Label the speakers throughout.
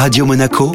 Speaker 1: Radio Monaco,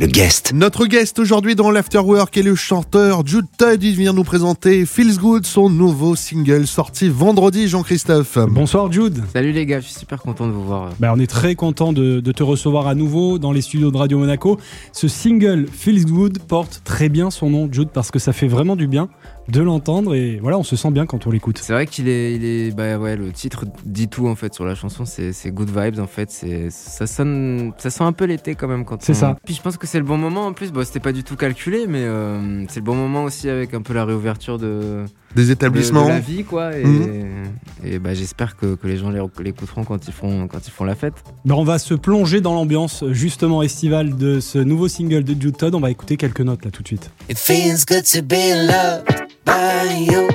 Speaker 1: le guest.
Speaker 2: Notre guest aujourd'hui dans l'Afterwork est le chanteur Jude Todd. Il vient nous présenter Feels Good, son nouveau single sorti vendredi, Jean-Christophe.
Speaker 3: Bonsoir Jude.
Speaker 4: Salut les gars, je suis super content de vous voir.
Speaker 3: Bah, on est très content de, de te recevoir à nouveau dans les studios de Radio Monaco. Ce single Feels Good porte très bien son nom, Jude, parce que ça fait vraiment du bien de l'entendre et voilà, on se sent bien quand on l'écoute.
Speaker 4: C'est vrai qu'il est, il est, bah ouais, le titre dit tout en fait sur la chanson. C'est, c'est good vibes en fait. C'est, ça sonne, ça sent un peu l'été quand même quand.
Speaker 3: C'est
Speaker 4: on-
Speaker 3: ça.
Speaker 4: Puis je pense que c'est le bon moment en plus. Bon, c'était pas du tout calculé, mais euh, c'est le bon moment aussi avec un peu la réouverture de,
Speaker 2: Des
Speaker 4: de,
Speaker 2: établissements.
Speaker 4: de la vie quoi. Et,
Speaker 2: Mhm.
Speaker 4: et bah j'espère que, que les gens les- l'écouteront quand ils font, quand ils font la fête.
Speaker 3: Bah, on va se plonger dans l'ambiance justement estivale de ce nouveau single de Jude Todd. On va écouter quelques notes là tout de suite.
Speaker 5: It feels good to be loved by you.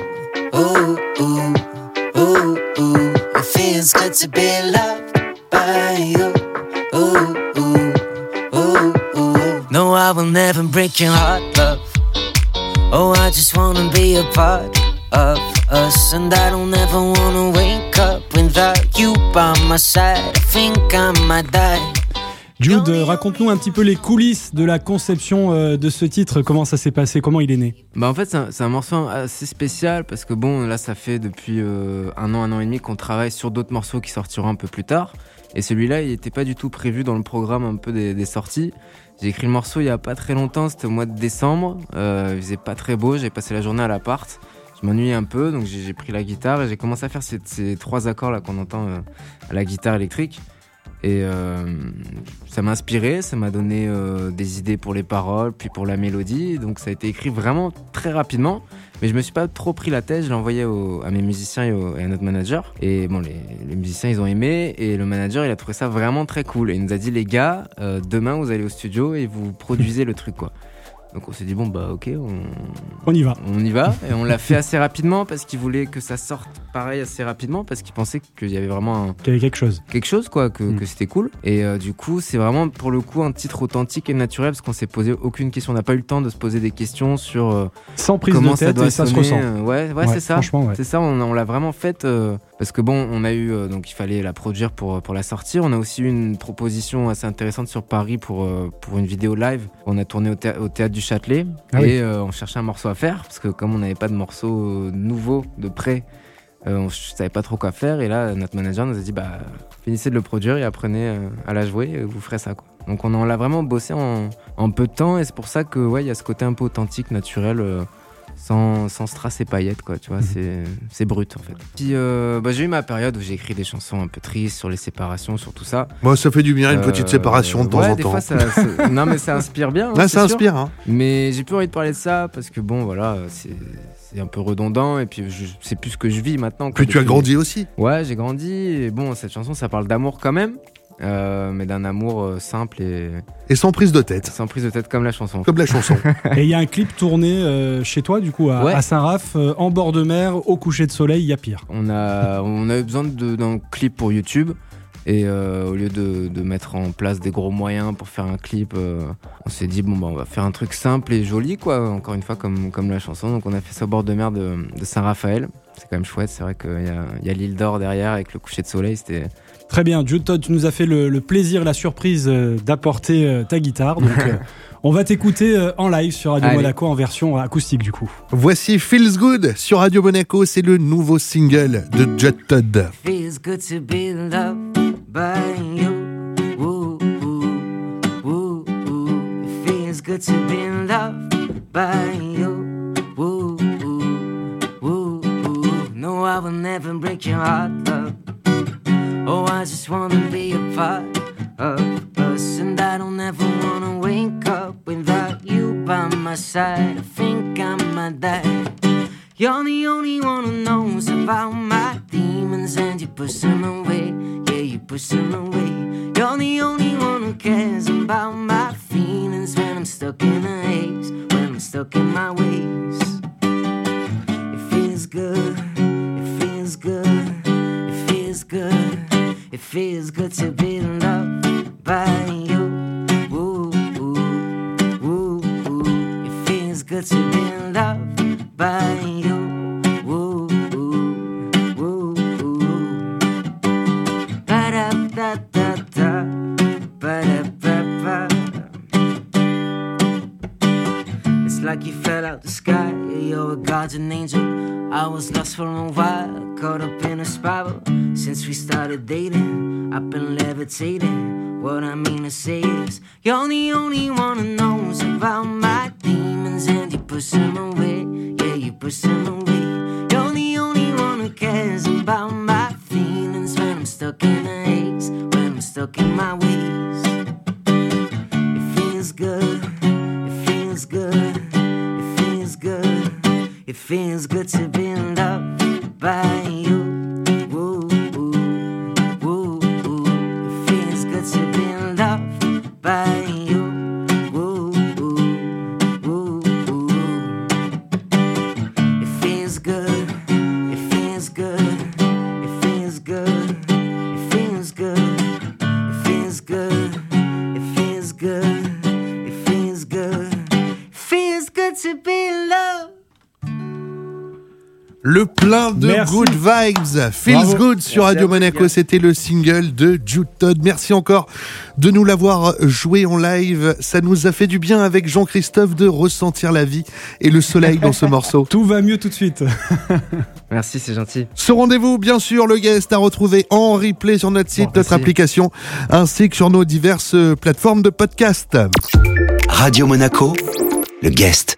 Speaker 5: Ooh, ooh, ooh, ooh. It feels good to be loved by you. Ooh, ooh, ooh, ooh. No, I will never break your heart, love. Oh, I just wanna be a part of us. And I don't ever wanna wake up without you by my side. I think I might die.
Speaker 3: Jude, raconte-nous un petit peu les coulisses de la conception euh, de ce titre. Comment ça s'est passé? Comment il est né?
Speaker 4: Bah en fait c'est un, morceau assez spécial parce que bon là ça fait depuis euh, un an, un an et demi qu'on travaille sur d'autres morceaux qui sortiront un peu plus tard. Et celui-là il n'était pas du tout prévu dans le programme un peu des, des sorties. J'ai écrit le morceau il y a pas très longtemps, c'était au mois de décembre. Euh, il faisait pas très beau, j'ai passé la journée à l'appart. Je m'ennuyais un peu donc j'ai pris la guitare et j'ai commencé à faire ces, trois accords là qu'on entend euh, à la guitare électrique. Et euh, ça m'a inspiré, ça m'a donné euh, des idées pour les paroles, puis pour la mélodie. Donc ça a été écrit vraiment très rapidement. Mais je me suis pas trop pris la tête, je l'ai envoyé à mes musiciens et, à notre manager. Et bon, les, musiciens ils ont aimé et le manager il a trouvé ça vraiment très cool. Et il nous a dit les gars, demain vous allez au studio et vous produisez le truc quoi. Donc on s'est dit bon bah ok, on,
Speaker 3: On y va.
Speaker 4: on y va et on l'a fait assez rapidement parce qu'il voulait que ça sorte pareil assez rapidement parce qu'il pensait qu'il y avait vraiment un,
Speaker 3: Il y avait quelque chose.
Speaker 4: quelque chose quoi que,
Speaker 3: Mm.
Speaker 4: que c'était cool et euh, du coup c'est vraiment pour le coup un titre authentique et naturel parce qu'on s'est posé aucune question on n'a pas eu le temps de se poser des questions sur euh,
Speaker 3: Sans prise
Speaker 4: comment
Speaker 3: de
Speaker 4: ça doit
Speaker 3: et ça se ressent.
Speaker 4: euh, ouais, ouais,
Speaker 3: Ouais,
Speaker 4: c'est ça
Speaker 3: Franchement, ouais.
Speaker 4: c'est ça on, on l'a vraiment fait euh, parce que bon on a eu euh, donc il fallait la produire pour pour la sortir on a aussi eu une proposition assez intéressante sur Paris pour euh, pour une vidéo live. On a tourné au, thé- au théâtre du Châtelet.
Speaker 3: Ah
Speaker 4: et
Speaker 3: oui.
Speaker 4: euh, on cherchait un morceau à faire parce que comme on n'avait pas de morceau euh, nouveau de près euh, on savait pas trop quoi faire. Et là notre manager nous a dit bah finissez de le produire et apprenez euh, à la jouer et vous ferez ça quoi. Donc on en l'a vraiment bossé en, en peu de temps. Et c'est pour ça que ouais il y a ce côté un peu authentique, naturel, euh, sans, sans strass et paillettes quoi, tu vois,
Speaker 3: Mhm.
Speaker 4: c'est brut en fait. Puis euh, bah, j'ai eu ma période où j'ai écrit des chansons un peu tristes sur les séparations, sur tout ça.
Speaker 2: Moi, ça fait du bien, une
Speaker 4: Euh,
Speaker 2: petite séparation de temps
Speaker 4: ouais,
Speaker 2: en
Speaker 4: des
Speaker 2: temps.
Speaker 4: fois, ça, ça- non mais ça inspire bien. hein,
Speaker 2: Là,
Speaker 4: c'est
Speaker 2: ça
Speaker 4: sûr.
Speaker 2: inspire. Hein.
Speaker 4: Mais j'ai plus envie de parler de ça parce que bon voilà, c'est c'est un peu redondant et puis je sais plus ce que je vis maintenant.
Speaker 2: Puis tu as grandi aussi.
Speaker 4: Ouais, j'ai grandi. Et bon, cette chanson, ça parle d'amour quand même, euh, mais d'un amour euh, simple et
Speaker 2: Et sans prise de tête.
Speaker 4: sans prise de tête comme la chanson.
Speaker 2: Comme la chanson.
Speaker 3: Et il y a un clip tourné euh, chez toi, du coup, à,
Speaker 4: Ouais.
Speaker 3: à Saint-Raph, euh, en bord de mer, au coucher de soleil, il y a pire.
Speaker 4: On a, on a eu besoin d'un clip pour YouTube. Et euh, au lieu de, de mettre en place des gros moyens pour faire un clip, euh, on s'est dit bon bah on va faire un truc simple et joli quoi. Encore une fois comme comme la chanson. Donc on a fait ça au bord de mer de, de Saint-Raphaël. C'est quand même chouette. C'est vrai qu'il y a, il y a l'île d'or derrière avec le coucher de soleil. C'était
Speaker 3: Très bien, Jude Todd, tu nous as fait le, le plaisir la surprise euh, d'apporter ta guitare. Donc, on va t'écouter en live sur Radio
Speaker 4: Allez.
Speaker 3: Monaco en version acoustique, du coup.
Speaker 2: Voici Feels Good sur Radio Monaco. C'est le nouveau single de Judd Todd.
Speaker 5: Feels good to be loved by you. Woo, woo, woo, woo. It feels good to be loved by you. Woo, woo, woo, woo. No, I will never break your heart, love. Oh, I just wanna be a part of us, and I don't ever wanna wake up without you by my side. I think I might die. You're the only one who knows about my demons and you push them away. Yeah, you push away. You're the only one who cares about my feelings when I'm stuck in a haze, when I'm stuck in my ways. It feels good, it feels good, it feels good, it feels good to be sky. You're a guardian angel. I was lost for a while, caught up in a spiral. Since we started dating, I've been levitating. What I mean to say is, you're the only one who knows about my demons, and you push them away. Yeah, you push them away. You're the only one who cares about my good. It feels good to be loved by you. It feels good to be loved by you. It feels good. It feels good. It feels good. It feels good. It feels good.
Speaker 2: Le plein de
Speaker 3: Merci.
Speaker 2: good vibes, feels
Speaker 3: Bravo.
Speaker 2: good sur
Speaker 4: Merci
Speaker 2: Radio Monaco. C'était le single de Jude Todd. Merci encore de nous l'avoir joué en live. Ça nous a fait du bien avec Jean-Christophe de ressentir la vie et le soleil dans ce morceau.
Speaker 3: Tout va mieux tout de suite.
Speaker 4: Merci, c'est gentil.
Speaker 2: Ce rendez-vous, bien sûr, le guest à retrouver en replay sur notre site,
Speaker 4: Bon,
Speaker 2: notre application, ainsi que sur nos diverses plateformes de podcast.
Speaker 1: Radio Monaco, le guest.